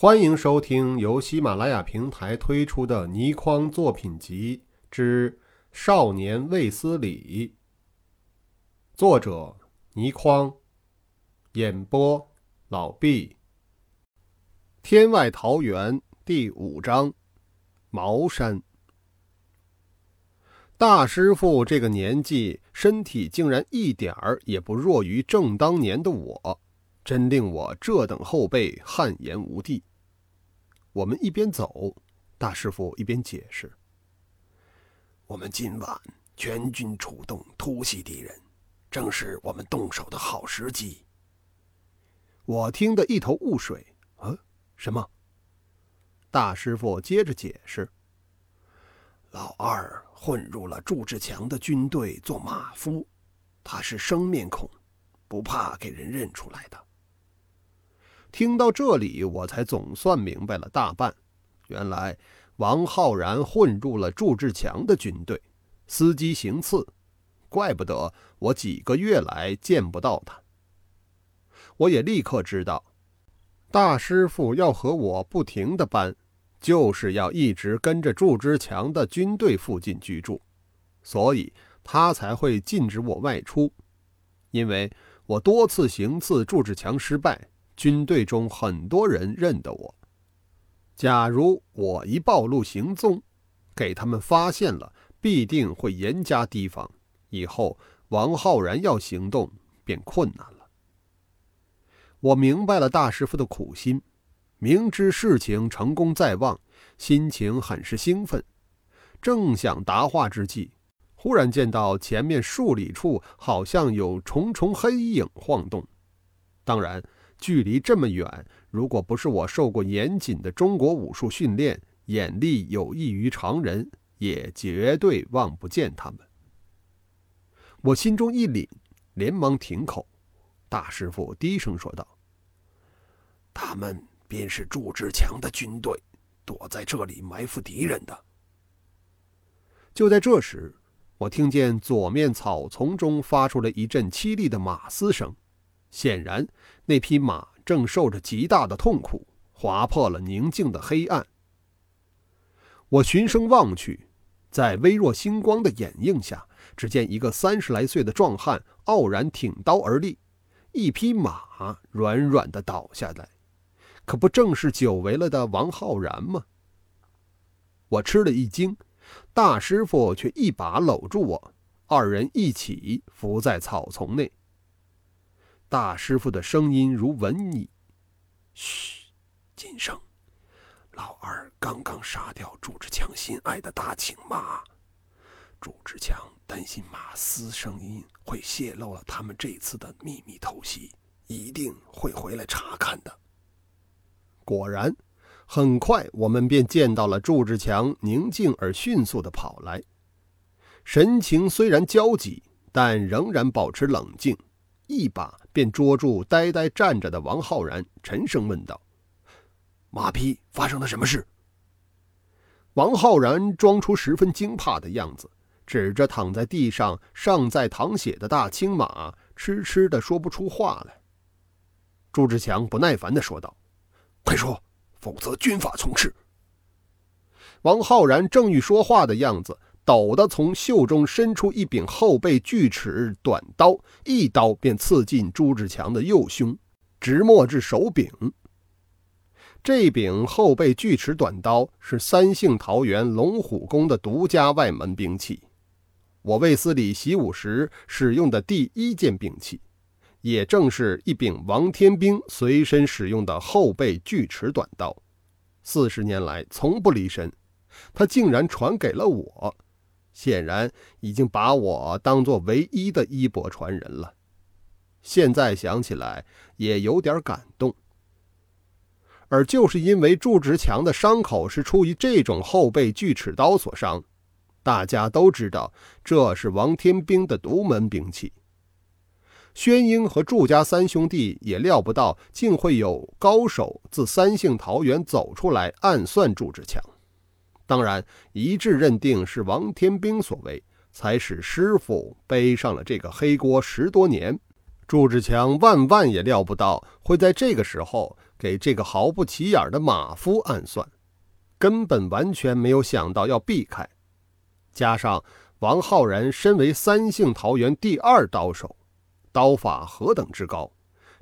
欢迎收听由喜马拉雅平台推出的倪匡作品集之《少年卫斯理》，作者倪匡，演播老毕。天外桃源第五章：茅山。大师傅这个年纪，身体竟然一点儿也不弱于正当年的我，真令我这等后辈汗颜无地。我们一边走，大师傅一边解释：“我们今晚全军出动突袭敌人，正是我们动手的好时机。”我听得一头雾水。啊，什么？大师傅接着解释。老二混入了祝志强的军队做马夫，他是生面孔，不怕给人认出来的。听到这里，我才总算明白了大半。原来王浩然混入了祝志强的军队，伺机行刺，怪不得我几个月来见不到他。我也立刻知道，大师傅要和我不停的搬。就是要一直跟着祝志强的军队附近居住，所以他才会禁止我外出。因为我多次行刺祝志强失败，军队中很多人认得我。假如我一暴露行踪，给他们发现了，必定会严加提防。以后王浩然要行动便困难了。我明白了大师傅的苦心。明知事情成功在望，心情很是兴奋。正想答话之际，忽然见到前面数里处好像有重重黑影晃动。当然，距离这么远，如果不是我受过严谨的中国武术训练，眼力有异于常人，也绝对望不见他们。我心中一凛，连忙停口。大师傅低声说道：“他们。”便是祝志强的军队，躲在这里埋伏敌人的。就在这时，我听见左面草丛中发出了一阵凄厉的马嘶声，显然那匹马正受着极大的痛苦，划破了宁静的黑暗。我循声望去，在微弱星光的掩映下，只见一个三十来岁的壮汉傲然挺刀而立，一匹马软软的倒下来。可不正是久违了的王浩然吗？我吃了一惊，大师傅却一把搂住我，二人一起伏在草丛内。大师傅的声音如蚊蚁：“嘘，谨声，老二刚刚杀掉祝志强心爱的大青马，祝志强担心马嘶声音会泄露了他们这次的秘密偷袭，一定会回来查看的。”果然，很快我们便见到了祝志强宁静而迅速地跑来，神情虽然焦急，但仍然保持冷静，一把便捉住呆呆站着的王浩然，沉声问道：“马匹发生了什么事？”王浩然装出十分惊怕的样子，指着躺在地上尚在淌血的大青马，痴痴地说不出话来。朱志强不耐烦地说道。快说，否则军法从事。王浩然正欲说话的样子，陡地从袖中伸出一柄后背锯齿短刀，一刀便刺进朱志强的右胸，直没至手柄。这柄后背锯齿短刀是三姓桃园龙虎宫的独家外门兵器，我卫斯理习武时使用的第一件兵器。也正是一柄王天兵随身使用的后背锯齿短刀，四十年来从不离身，他竟然传给了我，显然已经把我当做唯一的衣钵传人了。现在想起来也有点感动。而就是因为祝直强的伤口是出于这种后背锯齿刀所伤，大家都知道这是王天兵的独门兵器。宣英和祝家三兄弟也料不到，竟会有高手自三姓桃园走出来暗算祝志强。当然，一致认定是王天兵所为，才使师傅背上了这个黑锅十多年。祝志强万万也料不到，会在这个时候给这个毫不起眼的马夫暗算，根本完全没有想到要避开。加上王浩然身为三姓桃园第二刀手，刀法何等之高，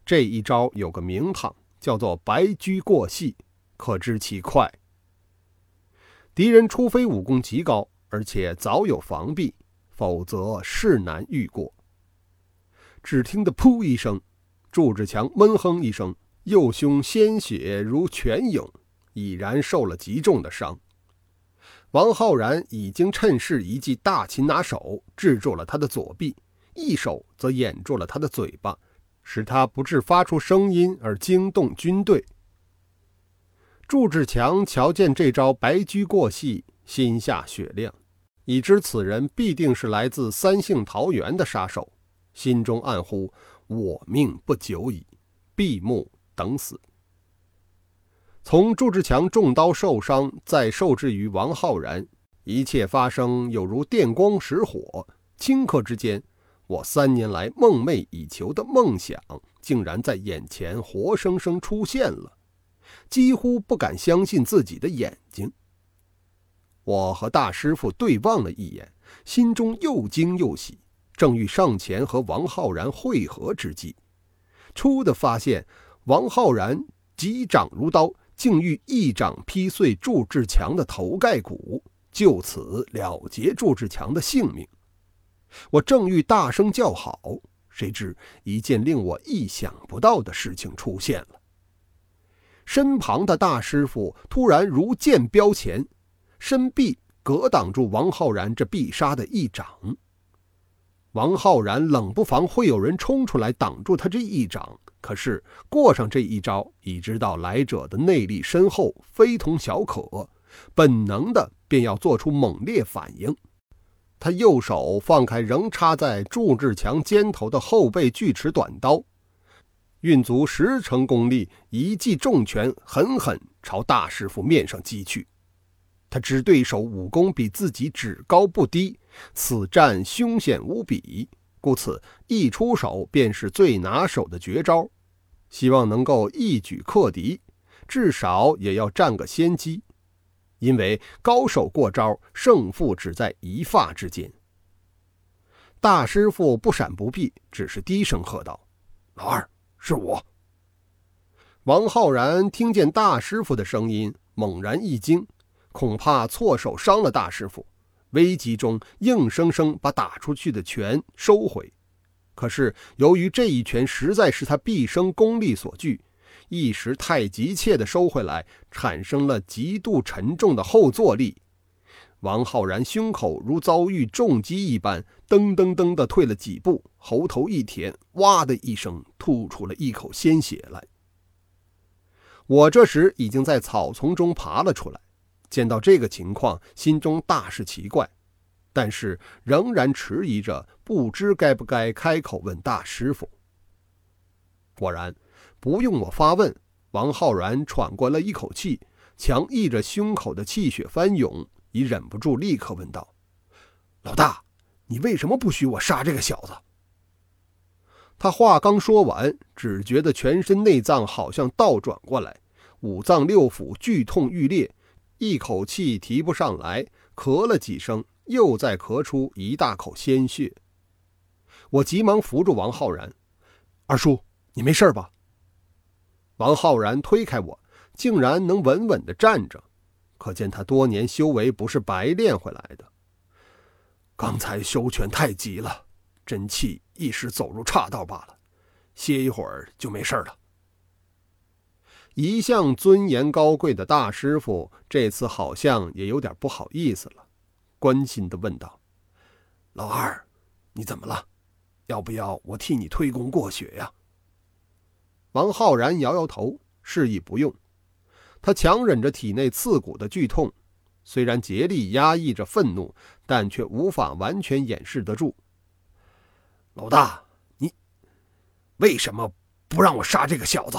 这一招有个名堂，叫做“白驹过隙”，可知其快。敌人除非武功极高，而且早有防备，否则势难御过。只听得“噗”一声，祝志强闷哼一声，右胸鲜血如泉涌，已然受了极重的伤。王浩然已经趁势一记大擒拿手制住了他的左臂，一手则掩住了他的嘴巴，使他不致发出声音而惊动军队。祝志强瞧见这招白驹过隙，心下雪亮，已知此人必定是来自三姓桃园的杀手，心中暗呼：“我命不久矣，闭目等死。”从祝志强中刀受伤，再受制于王浩然，一切发生有如电光石火，顷刻之间，我三年来梦寐以求的梦想，竟然在眼前活生生出现了。几乎不敢相信自己的眼睛。我和大师傅对望了一眼，心中又惊又喜，正欲上前和王浩然会合之际，突的发现王浩然击掌如刀，竟欲一掌劈碎祝志强的头盖骨，就此了结祝志强的性命。我正欲大声叫好，谁知一件令我意想不到的事情出现了。身旁的大师傅突然如箭标前，身臂格挡住王浩然这必杀的一掌。王浩然冷不防会有人冲出来挡住他这一掌，可是过上这一招，已知道来者的内力深厚，非同小可，本能的便要做出猛烈反应。他右手放开仍插在祝志强肩头的后背锯齿短刀。运足十成功力，一记重拳狠狠朝大师傅面上击去。他知对手武功比自己只高不低，此战凶险无比，故此一出手便是最拿手的绝招，希望能够一举克敌，至少也要占个先机。因为高手过招，胜负只在一发之间。大师傅不闪不避，只是低声喝道：“老二。”是我。王浩然听见大师傅的声音，猛然一惊，恐怕错手伤了大师傅，危急中硬生生把打出去的拳收回。可是由于这一拳实在是他毕生功力所具，一时太急切的收回来，产生了极度沉重的后坐力。王浩然胸口如遭遇重击一般，噔噔噔地退了几步，喉头一甜，哇的一声吐出了一口鲜血来。我这时已经在草丛中爬了出来，见到这个情况，心中大是奇怪，但是仍然迟疑着，不知该不该开口问大师傅。果然，不用我发问，王浩然喘过了一口气，强抑着胸口的气血翻涌。已忍不住，立刻问道：“老大，你为什么不许我杀这个小子？”他话刚说完，只觉得全身内脏好像倒转过来，五脏六腑剧痛欲裂，一口气提不上来，咳了几声，又再咳出一大口鲜血。我急忙扶住王浩然：“二叔，你没事吧？”王浩然推开我，竟然能稳稳地站着。可见他多年修为不是白练回来的。刚才修拳太急了，真气一时走入岔道罢了，歇一会儿就没事了。一向尊严高贵的大师傅这次好像也有点不好意思了，关心的问道：“老二，你怎么了？要不要我替你推功过血呀？”王浩然摇摇头，示意不用。他强忍着体内刺骨的剧痛，虽然竭力压抑着愤怒，但却无法完全掩饰得住。老大，你为什么不让我杀这个小子？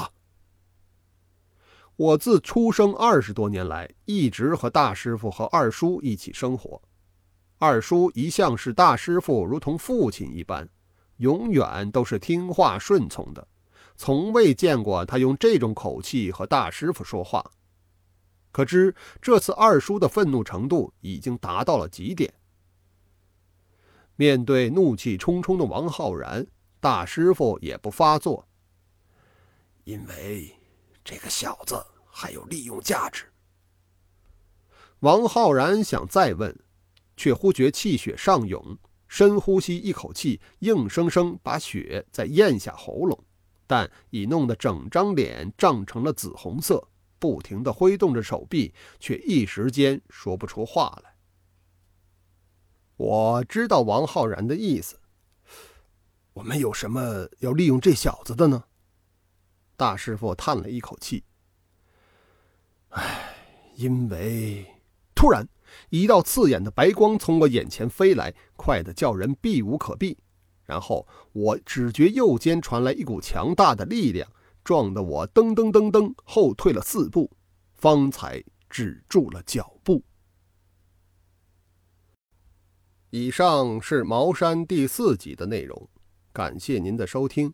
我自出生二十多年来，一直和大师傅和二叔一起生活。二叔一向是大师傅如同父亲一般，永远都是听话顺从的，从未见过他用这种口气和大师傅说话。可知这次二叔的愤怒程度已经达到了极点。面对怒气冲冲的王浩然，大师傅也不发作，因为这个小子还有利用价值。王浩然想再问，却忽觉气血上涌，深呼吸一口气，硬生生把血再咽下喉咙，但已弄得整张脸涨成了紫红色。不停地挥动着手臂，却一时间说不出话来。我知道王浩然的意思。我们有什么要利用这小子的呢？大师傅叹了一口气：“唉，因为……”突然，一道刺眼的白光从我眼前飞来，快得叫人避无可避。然后，我只觉右肩传来一股强大的力量。撞得我噔噔噔噔后退了四步，方才止住了脚步。以上是《茅山》第四集的内容，感谢您的收听。